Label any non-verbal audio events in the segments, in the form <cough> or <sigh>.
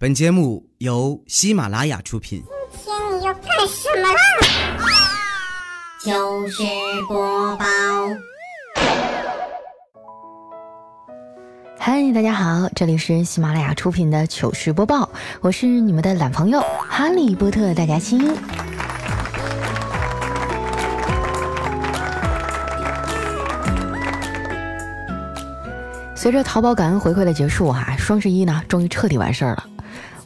本节目由喜马拉雅出品。今天你要干什么啦？糗事播报。嗨，大家好，这里是喜马拉雅出品的糗事播报，我是你们的懒朋友哈利波特大家亲。随着淘宝感恩回馈的结束哈，双十一呢终于彻底完事儿了。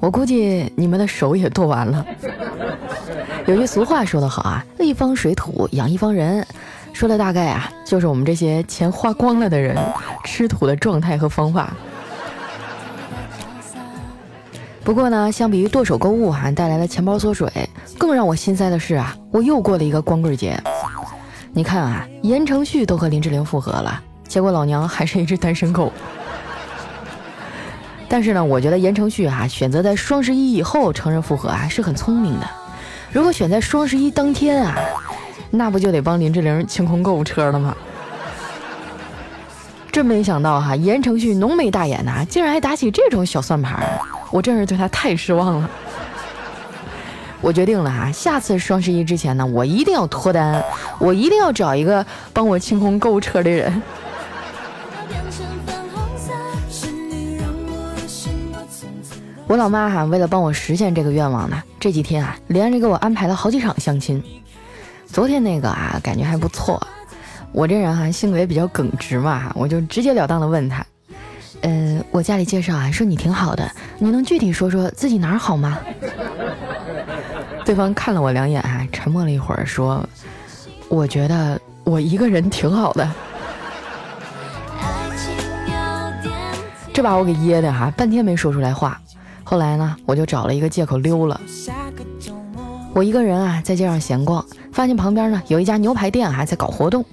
我估计你们的手也剁完了。<laughs> 有句俗话说得好啊，一方水土养一方人，说的大概啊就是我们这些钱花光了的人吃土的状态和方法。不过呢，相比于剁手购物哈带来的钱包缩水，更让我心塞的是啊，我又过了一个光棍节。你看啊，言承旭都和林志玲复合了。结果老娘还是一只单身狗。但是呢，我觉得言承旭啊选择在双十一以后承认复合啊是很聪明的。如果选在双十一当天啊，那不就得帮林志玲清空购物车了吗？真没想到哈，言承旭浓眉大眼呐，竟然还打起这种小算盘，我真是对他太失望了。我决定了哈，下次双十一之前呢，我一定要脱单，我一定要找一个帮我清空购物车的人。我老妈哈，为了帮我实现这个愿望呢，这几天啊，连着给我安排了好几场相亲。昨天那个啊，感觉还不错。我这人哈，性格也比较耿直嘛，我就直截了当的问他：“呃，我家里介绍啊，说你挺好的，你能具体说说自己哪儿好吗？”对方看了我两眼啊，沉默了一会儿，说：“我觉得我一个人挺好的。”这把我给噎的哈，半天没说出来话。后来呢，我就找了一个借口溜了。我一个人啊，在街上闲逛，发现旁边呢有一家牛排店还在搞活动，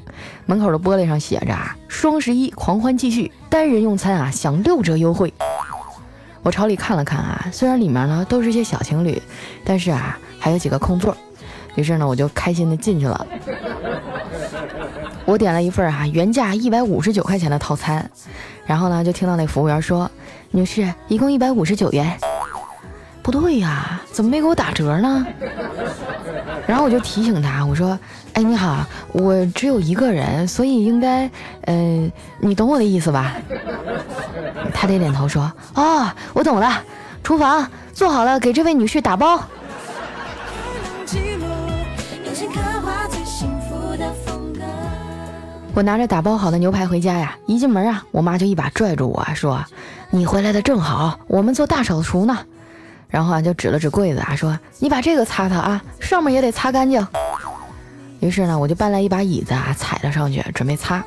门口的玻璃上写着啊“双十一狂欢继续，单人用餐啊享六折优惠”。我朝里看了看啊，虽然里面呢都是些小情侣，但是啊还有几个空座，于是呢我就开心的进去了。我点了一份啊原价一百五十九块钱的套餐，然后呢就听到那服务员说：“女士，一共一百五十九元。”不对呀，怎么没给我打折呢？然后我就提醒他，我说：“哎，你好，我只有一个人，所以应该……呃，你懂我的意思吧？”他点点头说：“哦，我懂了。厨房做好了，给这位女婿打包。”我拿着打包好的牛排回家呀，一进门啊，我妈就一把拽住我说：“你回来的正好，我们做大扫除呢。”然后啊，就指了指柜子啊，说：“你把这个擦擦啊，上面也得擦干净。”于是呢，我就搬来一把椅子啊，踩了上去准备擦。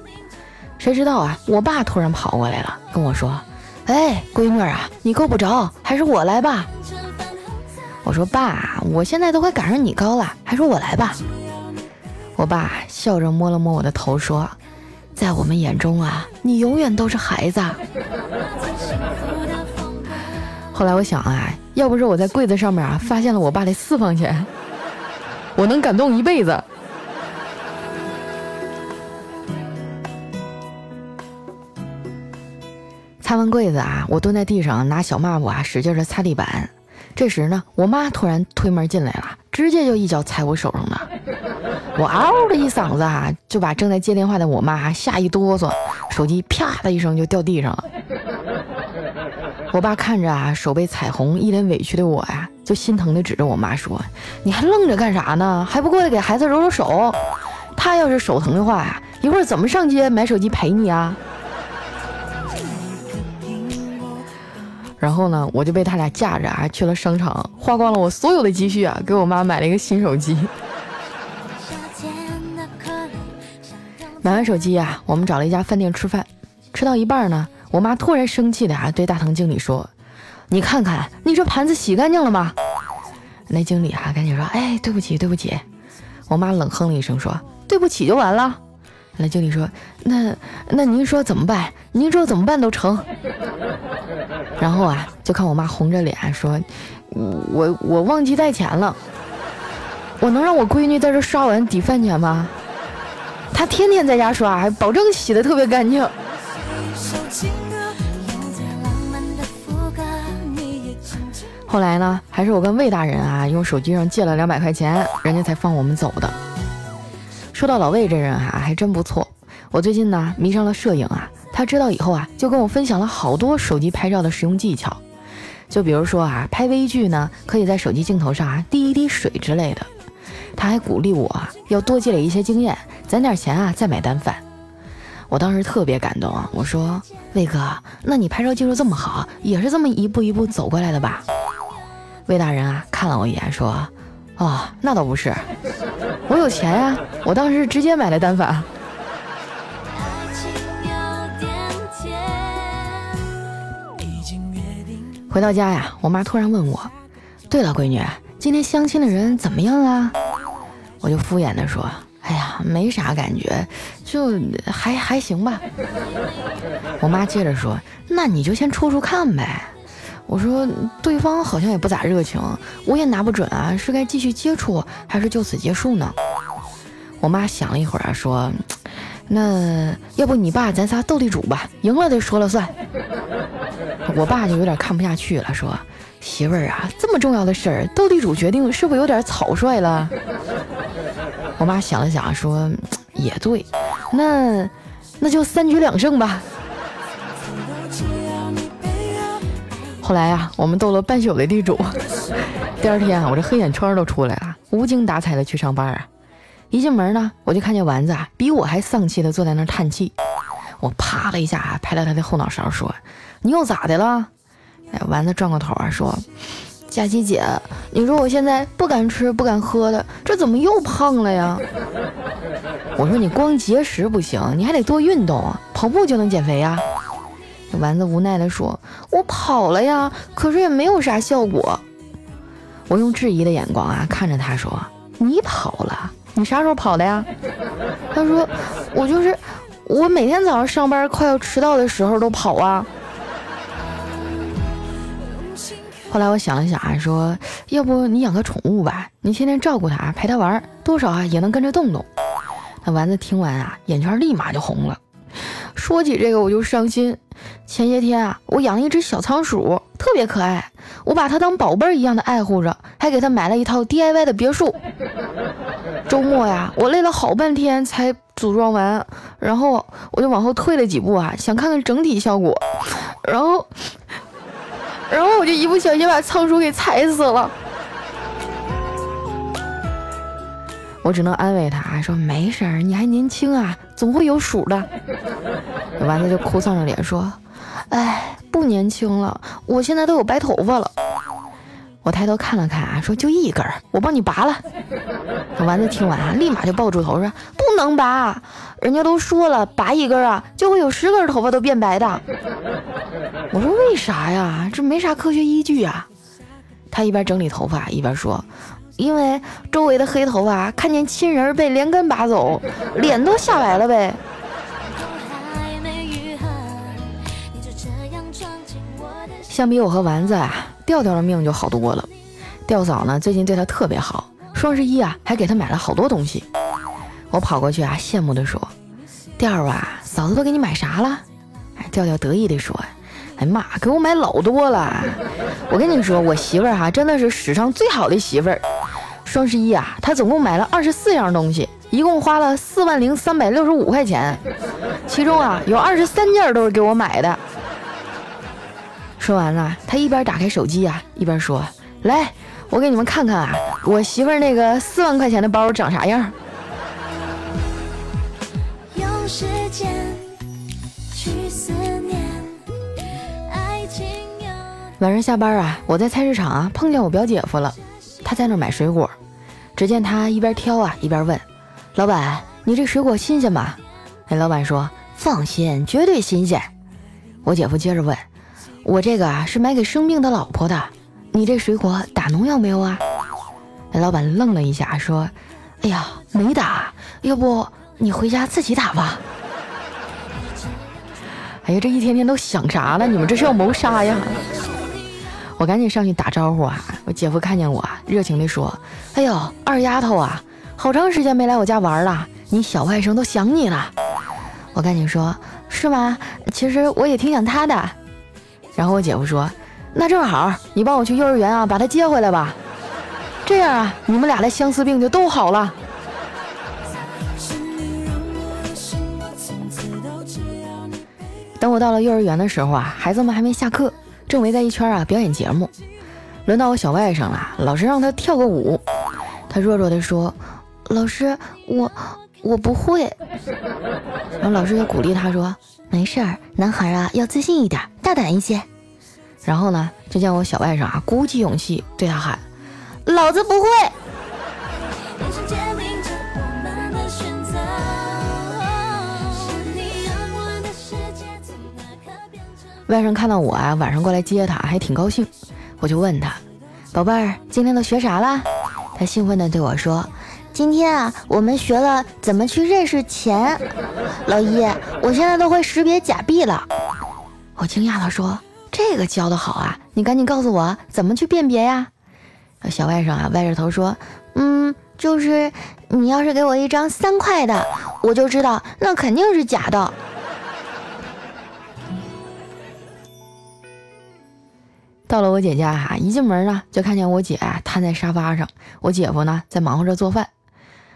谁知道啊，我爸突然跑过来了，跟我说：“哎，闺女啊，你够不着，还是我来吧。”我说：“爸，我现在都快赶上你高了，还是我来吧。”我爸笑着摸了摸我的头，说：“在我们眼中啊，你永远都是孩子。”后来我想啊，要不是我在柜子上面啊发现了我爸的私房钱，<laughs> 我能感动一辈子。擦完柜子啊，我蹲在地上拿小抹布啊使劲的擦地板。这时呢，我妈突然推门进来了，直接就一脚踩我手上了。我嗷的一嗓子啊，就把正在接电话的我妈吓一哆嗦，手机啪的一声就掉地上了。我爸看着啊手被彩虹、一脸委屈的我呀，就心疼的指着我妈说：“你还愣着干啥呢？还不过来给孩子揉揉手？他要是手疼的话呀，一会儿怎么上街买手机陪你啊？”然后呢，我就被他俩架着啊去了商场，花光了我所有的积蓄啊，给我妈买了一个新手机。买完手机啊，我们找了一家饭店吃饭，吃到一半呢，我妈突然生气的啊对大堂经理说：“你看看，你这盘子洗干净了吗？”那经理啊赶紧说：“哎，对不起，对不起。”我妈冷哼了一声说：“对不起就完了。”那经理说：“那那您说怎么办？您说怎么办都成。”然后啊，就看我妈红着脸说：“我我忘记带钱了，我能让我闺女在这刷碗抵饭钱吗？她天天在家刷，还保证洗的特别干净。”后来呢，还是我跟魏大人啊，用手机上借了两百块钱，人家才放我们走的。说到老魏这人啊，还真不错。我最近呢迷上了摄影啊，他知道以后啊，就跟我分享了好多手机拍照的实用技巧。就比如说啊，拍微距呢，可以在手机镜头上啊滴一滴水之类的。他还鼓励我啊，要多积累一些经验，攒点钱啊再买单反。我当时特别感动啊，我说魏哥，那你拍照技术这么好，也是这么一步一步走过来的吧？魏大人啊看了我一眼说，哦，那倒不是，我有钱呀，我当时直接买了单反。回到家呀，我妈突然问我：“对了，闺女，今天相亲的人怎么样啊？”我就敷衍的说：“哎呀，没啥感觉，就还还行吧。”我妈接着说：“那你就先处处看呗。”我说：“对方好像也不咋热情，我也拿不准啊，是该继续接触还是就此结束呢？”我妈想了一会儿啊，说：“那要不你爸咱仨斗地主吧，赢了的说了算。”我爸就有点看不下去了，说：“媳妇儿啊，这么重要的事儿，斗地主决定是不是有点草率了？”我妈想了想，说：“也对，那那就三局两胜吧。”后来呀，我们斗了半宿的地主。第二天，我这黑眼圈都出来了，无精打采的去上班啊。一进门呢，我就看见丸子啊，比我还丧气的坐在那儿叹气。我啪的一下拍了他的后脑勺，说。你又咋的了？哎，丸子转过头啊，说：“佳琪姐，你说我现在不敢吃不敢喝的，这怎么又胖了呀？” <laughs> 我说：“你光节食不行，你还得多运动啊，跑步就能减肥呀。”丸子无奈地说：“我跑了呀，可是也没有啥效果。”我用质疑的眼光啊看着他说：“你跑了？你啥时候跑的呀？”他说：“我就是我每天早上上班快要迟到的时候都跑啊。”后来我想了想啊，说要不你养个宠物吧，你天天照顾它，陪它玩，多少啊也能跟着动动。那丸子听完啊，眼圈立马就红了。说起这个我就伤心。前些天啊，我养了一只小仓鼠，特别可爱，我把它当宝贝儿一样的爱护着，还给它买了一套 DIY 的别墅。周末呀，我累了好半天才组装完，然后我就往后退了几步啊，想看看整体效果，然后。然后我就一不小心把仓鼠给踩死了，我只能安慰他说：“没事儿，你还年轻啊，总会有鼠的。”丸子就哭丧着脸说：“哎，不年轻了，我现在都有白头发了。”我抬头看了看啊，说：“就一根儿，我帮你拔了。”丸子听完啊，立马就抱住头说：“不能拔。”人家都说了，拔一根啊，就会有十根头发都变白的。我说为啥呀？这没啥科学依据啊。他一边整理头发一边说：“因为周围的黑头发看见亲人被连根拔走，脸都吓白了呗。”相比我和丸子啊，调调的命就好多了。调嫂呢，最近对他特别好，双十一啊还给他买了好多东西。我跑过去啊，羡慕地说：“调啊，嫂子都给你买啥了？”哎，调调得意地说：“哎妈，给我买老多了！我跟你说，我媳妇儿哈真的是史上最好的媳妇儿。双十一啊，她总共买了二十四样东西，一共花了四万零三百六十五块钱，其中啊有二十三件都是给我买的。”说完了，他一边打开手机啊，一边说：“来，我给你们看看啊，我媳妇儿那个四万块钱的包长啥样。”晚上下班啊，我在菜市场啊碰见我表姐夫了，他在那买水果。只见他一边挑啊一边问：“老板，你这水果新鲜吗？”那老板说：“放心，绝对新鲜。”我姐夫接着问：“我这个啊是买给生病的老婆的，你这水果打农药没有啊？”老板愣了一下说：“哎呀，没打，要不你回家自己打吧。”哎呀，这一天天都想啥了？你们这是要谋杀呀？我赶紧上去打招呼啊！我姐夫看见我，热情地说：“哎呦，二丫头啊，好长时间没来我家玩了，你小外甥都想你了。”我赶紧说：“是吗？其实我也挺想他的。”然后我姐夫说：“那正好，你帮我去幼儿园啊，把他接回来吧。这样啊，你们俩的相思病就都好了。等我到了幼儿园的时候啊，孩子们还没下课，正围在一圈啊表演节目。轮到我小外甥了，老师让他跳个舞，他弱弱的说：“老师，我我不会。”然后老师就鼓励他说：“没事儿，男孩啊要自信一点，大胆一些。”然后呢，就见我小外甥啊鼓起勇气对他喊：“老子不会。”外甥看到我啊，晚上过来接他，还挺高兴。我就问他：“宝贝儿，今天都学啥了？”他兴奋地对我说：“今天啊，我们学了怎么去认识钱。老一，我现在都会识别假币了。”我惊讶地说：“这个教的好啊！你赶紧告诉我怎么去辨别呀？”小外甥啊，歪着头说：“嗯，就是你要是给我一张三块的，我就知道那肯定是假的。<laughs> ”到了我姐家哈，一进门呢就看见我姐瘫在沙发上，我姐夫呢在忙活着做饭。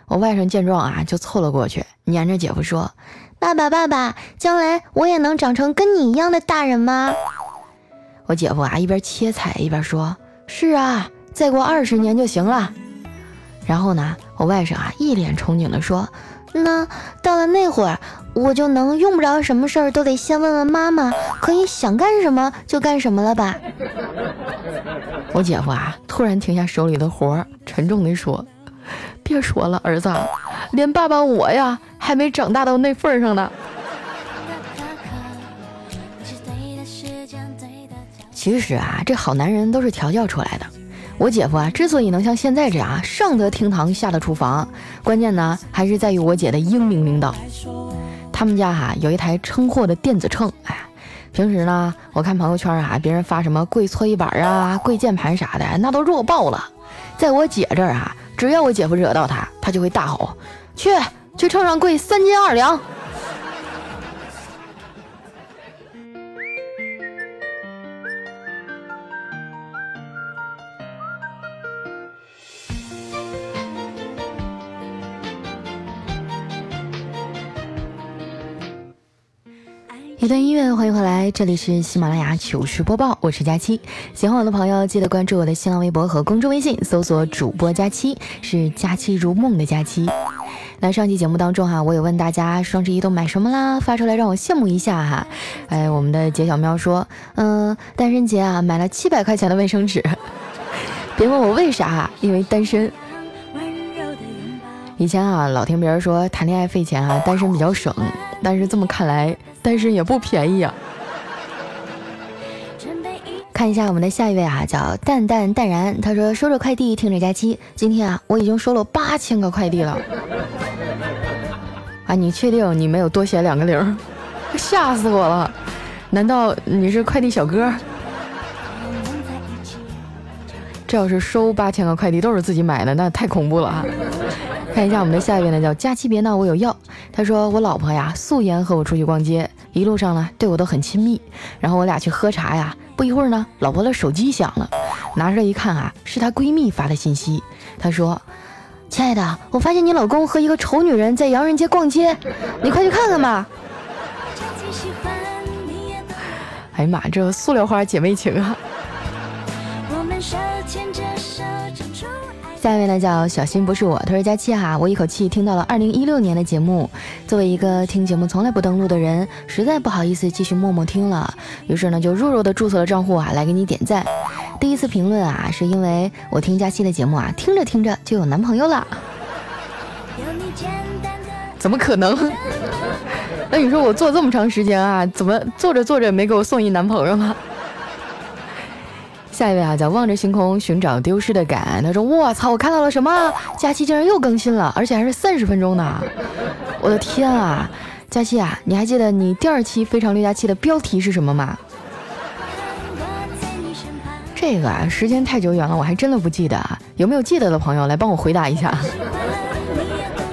我外甥见状啊，就凑了过去，黏着姐夫说：“爸爸，爸爸，将来我也能长成跟你一样的大人吗？”我姐夫啊一边切菜一边说：“是啊，再过二十年就行了。”然后呢，我外甥啊一脸憧憬地说：“那到了那会儿。”我就能用不着什么事儿都得先问问妈妈，可以想干什么就干什么了吧？<laughs> 我姐夫啊，突然停下手里的活儿，沉重地说：“别说了，儿子，连爸爸我呀，还没长大到那份上呢。”其实啊，这好男人都是调教出来的。我姐夫啊，之所以能像现在这样上得厅堂，下得厨房，关键呢，还是在于我姐的英明领导。他们家哈有一台称货的电子秤，哎，平时呢，我看朋友圈啊，别人发什么跪搓衣板啊、跪键盘啥的，那都弱爆了。在我姐这儿啊，只要我姐夫惹到他，他就会大吼：“去，去秤上跪三斤二两。”一段音乐，欢迎回来，这里是喜马拉雅糗事播报，我是佳期。喜欢我的朋友，记得关注我的新浪微博和公众微信，搜索主播佳期，是佳期如梦的佳期。那上期节目当中哈，我也问大家双十一都买什么啦？发出来让我羡慕一下哈。哎，我们的杰小喵说，嗯，单身节啊，买了七百块钱的卫生纸。<laughs> 别问我为啥，因为单身。以前啊，老听别人说谈恋爱费钱啊，单身比较省，但是这么看来。单身也不便宜啊！看一下我们的下一位啊，叫淡淡淡然，他说收着快递听着假期，今天啊我已经收了八千个快递了。啊，你确定你没有多写两个零？<laughs> 吓死我了！难道你是快递小哥？这要是收八千个快递都是自己买的，那太恐怖了啊！看一下我们的下一位呢，叫佳期别闹，我有药。他说我老婆呀素颜和我出去逛街，一路上呢对我都很亲密。然后我俩去喝茶呀，不一会儿呢，老婆的手机响了，拿出来一看啊，是她闺蜜发的信息。她说：“亲爱的，我发现你老公和一个丑女人在洋人街逛街，你快去看看吧。”哎呀妈，这塑料花姐妹情啊！下一位呢叫小新不是我，他说佳期哈，我一口气听到了二零一六年的节目。作为一个听节目从来不登录的人，实在不好意思继续默默听了，于是呢就弱弱的注册了账户啊，来给你点赞。第一次评论啊，是因为我听佳期的节目啊，听着听着就有男朋友了。怎么可能？<laughs> 那你说我做这么长时间啊，怎么做着做着没给我送一男朋友呢？下一位啊，叫望着星空寻找丢失的感。他说：“我操，我看到了什么？假期竟然又更新了，而且还是三十分钟呢！我的天啊，佳期啊，你还记得你第二期《非常六加七》的标题是什么吗？这个啊，时间太久远了，我还真的不记得。啊。有没有记得的朋友来帮我回答一下？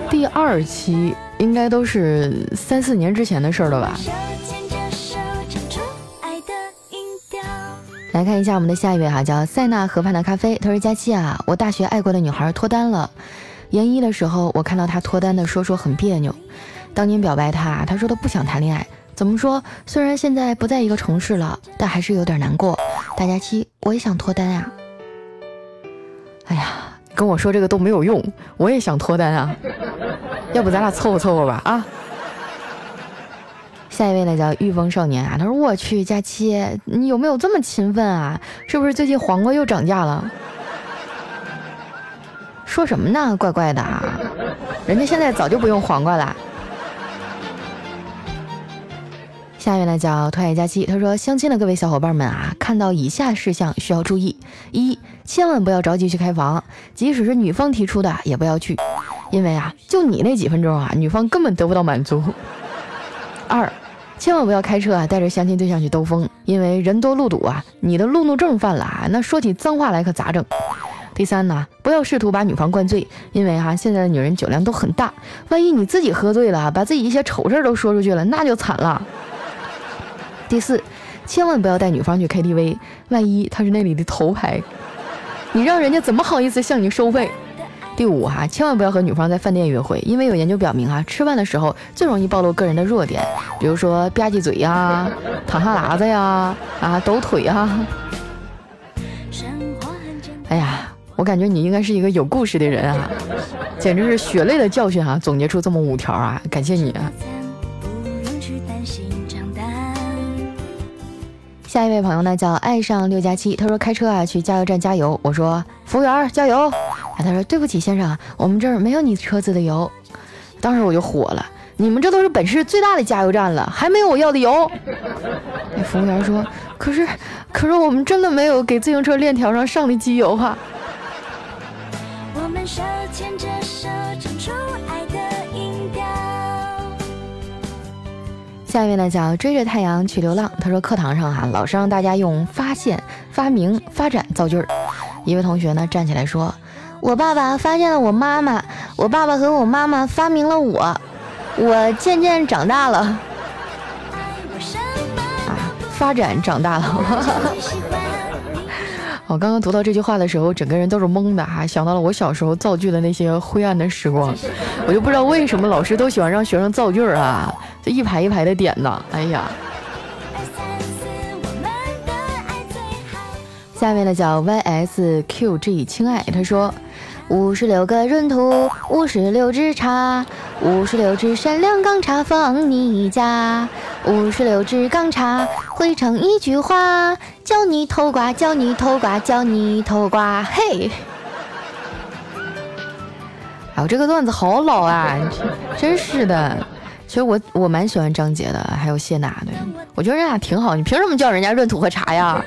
第二期应该都是三四年之前的事了吧？”来看一下我们的下一位哈，叫塞纳河畔的咖啡。他说：“佳期啊，我大学爱过的女孩脱单了。研一的时候，我看到她脱单的说说很别扭。当年表白她，她说她不想谈恋爱。怎么说？虽然现在不在一个城市了，但还是有点难过。大佳期，我也想脱单呀。哎呀，跟我说这个都没有用，我也想脱单啊。要不咱俩凑合凑合吧啊。”下一位呢叫御风少年啊，他说：“我去，佳期，你有没有这么勤奋啊？是不是最近黄瓜又涨价了？”说什么呢？怪怪的啊！人家现在早就不用黄瓜了。下一位呢叫特爱佳期，他说：“相亲的各位小伙伴们啊，看到以下事项需要注意：一，千万不要着急去开房，即使是女方提出的也不要去，因为啊，就你那几分钟啊，女方根本得不到满足。二。”千万不要开车啊，带着相亲对象去兜风，因为人多路堵啊，你的路怒症犯了啊，那说起脏话来可咋整？第三呢，不要试图把女方灌醉，因为哈现在的女人酒量都很大，万一你自己喝醉了，把自己一些丑事都说出去了，那就惨了。第四，千万不要带女方去 KTV，万一她是那里的头牌，你让人家怎么好意思向你收费？第五哈，千万不要和女方在饭店约会，因为有研究表明啊，吃饭的时候最容易暴露个人的弱点，比如说吧唧嘴呀、<laughs> 淌哈喇子呀、啊抖腿呀。哎呀，我感觉你应该是一个有故事的人啊，简直是血泪的教训啊！总结出这么五条啊，感谢你啊。下一位朋友呢叫爱上六加七，他说开车啊去加油站加油，我说服务员加油。啊，他说对不起，先生，我们这儿没有你车子的油。当时我就火了，你们这都是本市最大的加油站了，还没有我要的油。那服务员说，可是，可是我们真的没有给自行车链条上上的机油哈。下一位呢叫追着太阳去流浪，他说课堂上哈老师让大家用发现、发明、发展造句儿。一位同学呢站起来说。我爸爸发现了我妈妈，我爸爸和我妈妈发明了我，我渐渐长大了，啊，发展长大了。<laughs> 我刚刚读到这句话的时候，整个人都是懵的哈，想到了我小时候造句的那些灰暗的时光，我就不知道为什么老师都喜欢让学生造句啊，这一排一排的点呢，哎呀。下面的叫 YSQG 亲爱，他说。五十六个闰土，五十六支茶，五十六支善良钢叉放你家，五十六支钢叉汇成一句话，叫你偷瓜，叫你偷瓜，叫你偷瓜，嘿！哎我，这个段子好老啊，<laughs> 真是的。其实我我蛮喜欢张杰的，还有谢娜的，我觉得人俩挺好。你凭什么叫人家闰土和茶呀？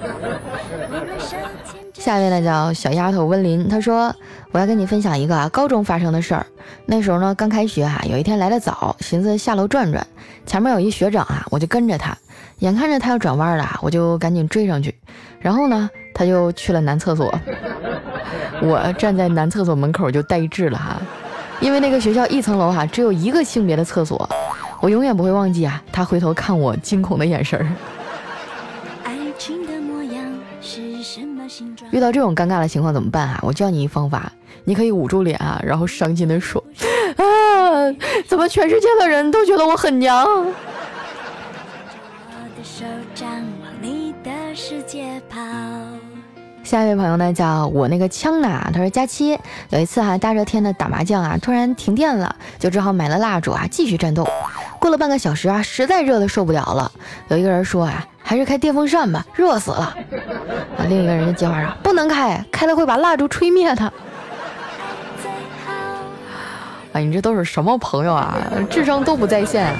下一位呢叫小丫头温林，她说。我要跟你分享一个啊，高中发生的事儿。那时候呢，刚开学哈，有一天来的早，寻思下楼转转，前面有一学长啊，我就跟着他。眼看着他要转弯了，我就赶紧追上去。然后呢，他就去了男厕所，我站在男厕所门口就呆滞了哈，因为那个学校一层楼哈，只有一个性别的厕所。我永远不会忘记啊，他回头看我惊恐的眼神儿。遇到这种尴尬的情况怎么办啊？我教你一方法，你可以捂住脸啊，然后伤心的说：“啊，怎么全世界的人都觉得我很娘？”下一位朋友呢，叫我那个枪呢，他说佳期有一次哈，大热天的打麻将啊，突然停电了，就只好买了蜡烛啊，继续战斗。过了半个小时啊，实在热的受不了了，有一个人说啊。还是开电风扇吧，热死了。啊，另一个人的接话说：“不能开，开了会把蜡烛吹灭的。”啊，你这都是什么朋友啊？智商都不在线。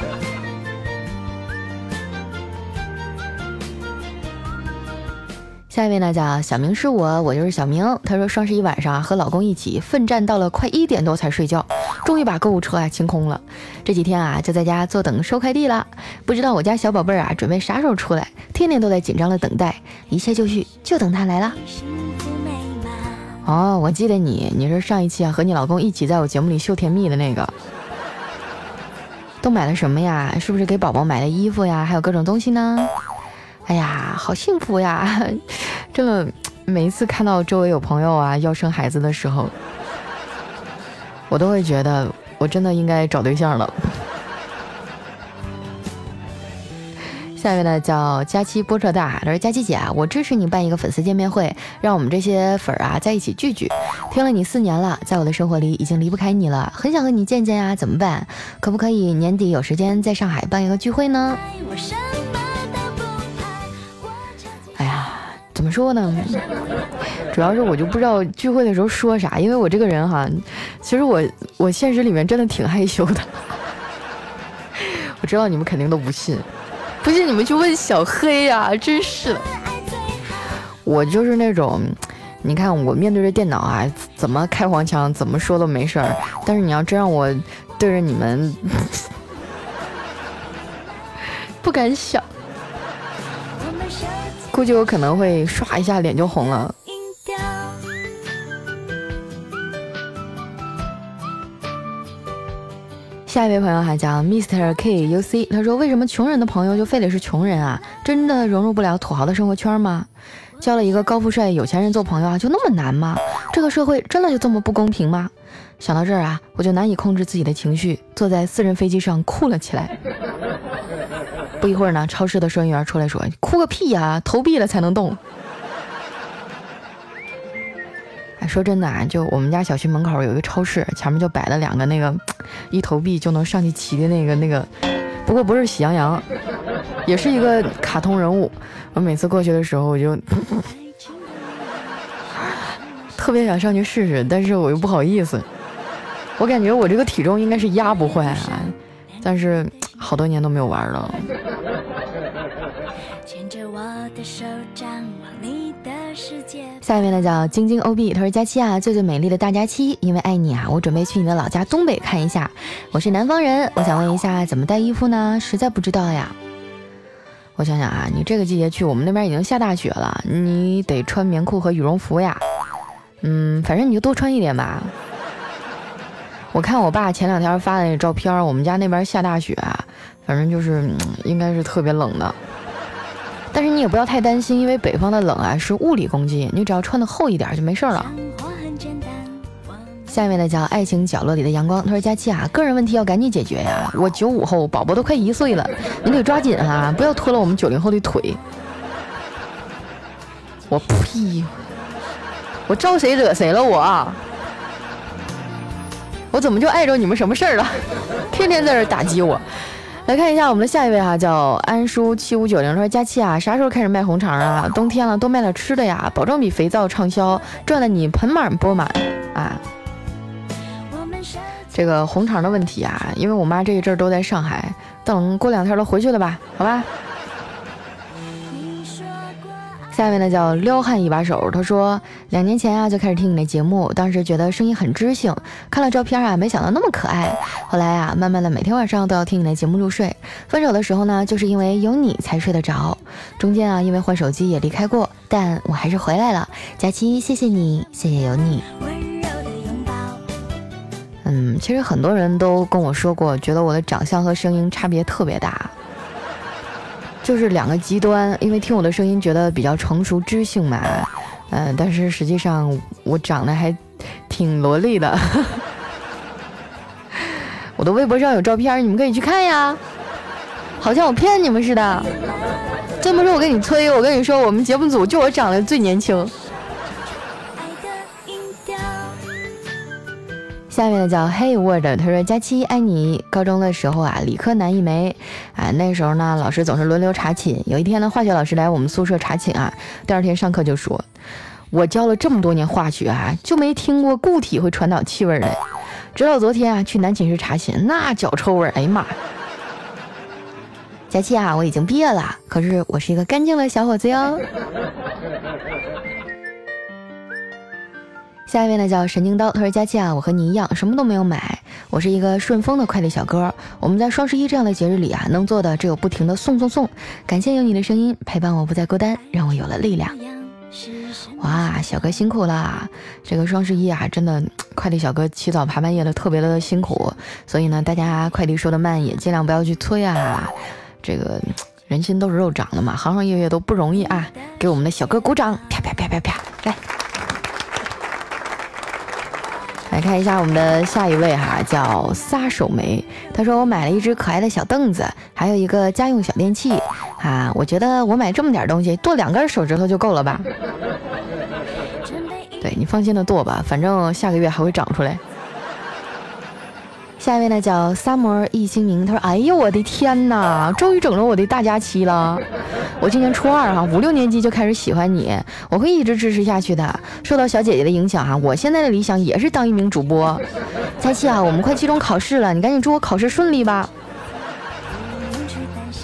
下一位呢叫小明是我，我就是小明。他说双十一晚上啊和老公一起奋战到了快一点多才睡觉，终于把购物车啊清空了。这几天啊就在家坐等收快递了。不知道我家小宝贝儿啊准备啥时候出来，天天都在紧张的等待。一切就绪，就等他来了。哦，我记得你，你是上一期啊和你老公一起在我节目里秀甜蜜的那个。都买了什么呀？是不是给宝宝买的衣服呀？还有各种东西呢？哎呀，好幸福呀！<laughs> 真的，每一次看到周围有朋友啊要生孩子的时候，我都会觉得我真的应该找对象了。<laughs> 下面呢叫佳期波车大，他说佳期姐啊，我支持你办一个粉丝见面会，让我们这些粉儿啊在一起聚聚。听了你四年了，在我的生活里已经离不开你了，很想和你见见呀，怎么办？可不可以年底有时间在上海办一个聚会呢？怎么说呢？主要是我就不知道聚会的时候说啥，因为我这个人哈，其实我我现实里面真的挺害羞的。<laughs> 我知道你们肯定都不信。不信你们去问小黑呀！真是的，我就是那种，你看我面对着电脑啊，怎么开黄腔，怎么说都没事儿。但是你要真让我对着你们，<laughs> 不敢想，估计我可能会唰一下脸就红了。下一位朋友还叫 Mr K U C，他说：“为什么穷人的朋友就非得是穷人啊？真的融入不了土豪的生活圈吗？交了一个高富帅有钱人做朋友啊，就那么难吗？这个社会真的就这么不公平吗？”想到这儿啊，我就难以控制自己的情绪，坐在私人飞机上哭了起来。不一会儿呢，超市的收银员出来说：“哭个屁呀，投币了才能动。<laughs> ”哎说真的啊，就我们家小区门口有一个超市，前面就摆了两个那个一投币就能上去骑的那个那个，不过不是喜羊羊，也是一个卡通人物。我每次过去的时候，我就 <laughs> 特别想上去试试，但是我又不好意思。我感觉我这个体重应该是压不坏啊，但是好多年都没有玩了。下面呢叫晶晶 OB，他说佳期啊，最最美丽的大佳期，因为爱你啊，我准备去你的老家东北看一下。我是南方人，我想问一下怎么带衣服呢？实在不知道呀。我想想啊，你这个季节去，我们那边已经下大雪了，你得穿棉裤和羽绒服呀。嗯，反正你就多穿一点吧。我看我爸前两天发的那照片，我们家那边下大雪，反正就是应该是特别冷的。但是你也不要太担心，因为北方的冷啊是物理攻击，你只要穿的厚一点就没事了。下面的叫爱情角落里的阳光，他说佳期啊，个人问题要赶紧解决呀，我九五后，宝宝都快一岁了，你得抓紧啊，不要拖了我们九零后的腿。我呸！我招谁惹谁了我？我怎么就碍着你们什么事儿了？<laughs> 天天在这打击我。来看一下我们的下一位哈，叫安叔七五九零说：佳期啊，啥时候开始卖红肠啊？冬天了，多卖点吃的呀，保证比肥皂畅销，赚的你盆满钵满啊！这个红肠的问题啊，因为我妈这一阵都在上海，等过两天都回去了吧？好吧。下面呢叫撩汉一把手，他说两年前啊就开始听你的节目，当时觉得声音很知性，看了照片啊没想到那么可爱，后来啊慢慢的每天晚上都要听你的节目入睡，分手的时候呢就是因为有你才睡得着，中间啊因为换手机也离开过，但我还是回来了，佳期谢谢你，谢谢有你。嗯，其实很多人都跟我说过，觉得我的长相和声音差别特别大。就是两个极端，因为听我的声音觉得比较成熟知性嘛，嗯，但是实际上我长得还挺萝莉的，<laughs> 我的微博上有照片，你们可以去看呀，好像我骗你们似的，这么说我跟你吹，我跟你说，我们节目组就我长得最年轻。下面的叫 Hey Word，他说佳期爱你。高中的时候啊，理科男一枚，啊，那时候呢，老师总是轮流查寝。有一天呢，化学老师来我们宿舍查寝啊，第二天上课就说：“我教了这么多年化学啊，就没听过固体会传导气味的。”直到昨天啊，去男寝室查寝，那脚臭味，哎呀妈！佳期啊，我已经毕业了，可是我是一个干净的小伙子哟。下一位呢叫神经刀，他说：“佳期啊，我和你一样，什么都没有买。我是一个顺丰的快递小哥。我们在双十一这样的节日里啊，能做的只有不停的送送送。感谢有你的声音陪伴我，不再孤单，让我有了力量。哇，小哥辛苦了！这个双十一啊，真的快递小哥起早爬半夜的，特别的辛苦。所以呢，大家快递收的慢也尽量不要去催啊。这个人心都是肉长的嘛，行行业业都不容易啊！给我们的小哥鼓掌，啪啪啪啪啪，来，来看一下我们的下一位哈，叫撒手梅。他说我买了一只可爱的小凳子，还有一个家用小电器啊。我觉得我买这么点东西，剁两根手指头就够了吧？对你放心的剁吧，反正下个月还会长出来。下一位呢叫 summer 易星明，他说：“哎呦我的天哪，终于整了我的大假期了！我今年初二哈，五六年级就开始喜欢你，我会一直支持下去的。受到小姐姐的影响哈，我现在的理想也是当一名主播。佳期啊，我们快期中考试了，你赶紧祝我考试顺利吧。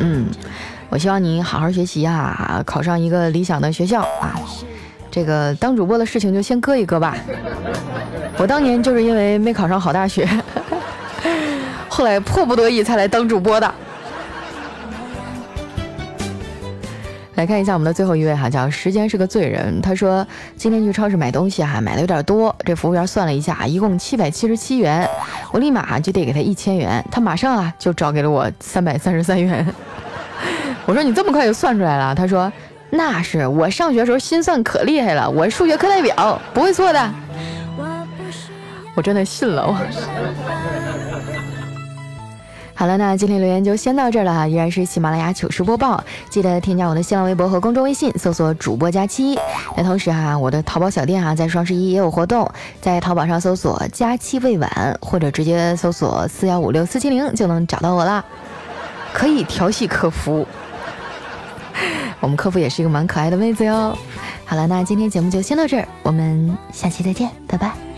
嗯，我希望你好好学习啊，考上一个理想的学校啊。这个当主播的事情就先搁一搁吧。我当年就是因为没考上好大学。”后来迫不得已才来当主播的。来看一下我们的最后一位哈，叫时间是个罪人。他说今天去超市买东西哈，买的有点多，这服务员算了一下，一共七百七十七元，我立马就得给他一千元，他马上啊就找给了我三百三十三元。<laughs> 我说你这么快就算出来了？他说那是我上学时候心算可厉害了，我是数学课代表，不会错的。我真的信了我。好了，那今天留言就先到这儿了哈，依然是喜马拉雅糗事播报，记得添加我的新浪微博和公众微信，搜索主播佳期。那同时哈，我的淘宝小店哈，在双十一也有活动，在淘宝上搜索“佳期未晚”或者直接搜索四幺五六四七零就能找到我了，可以调戏客服，<laughs> 我们客服也是一个蛮可爱的妹子哟。好了，那今天节目就先到这儿，我们下期再见，拜拜。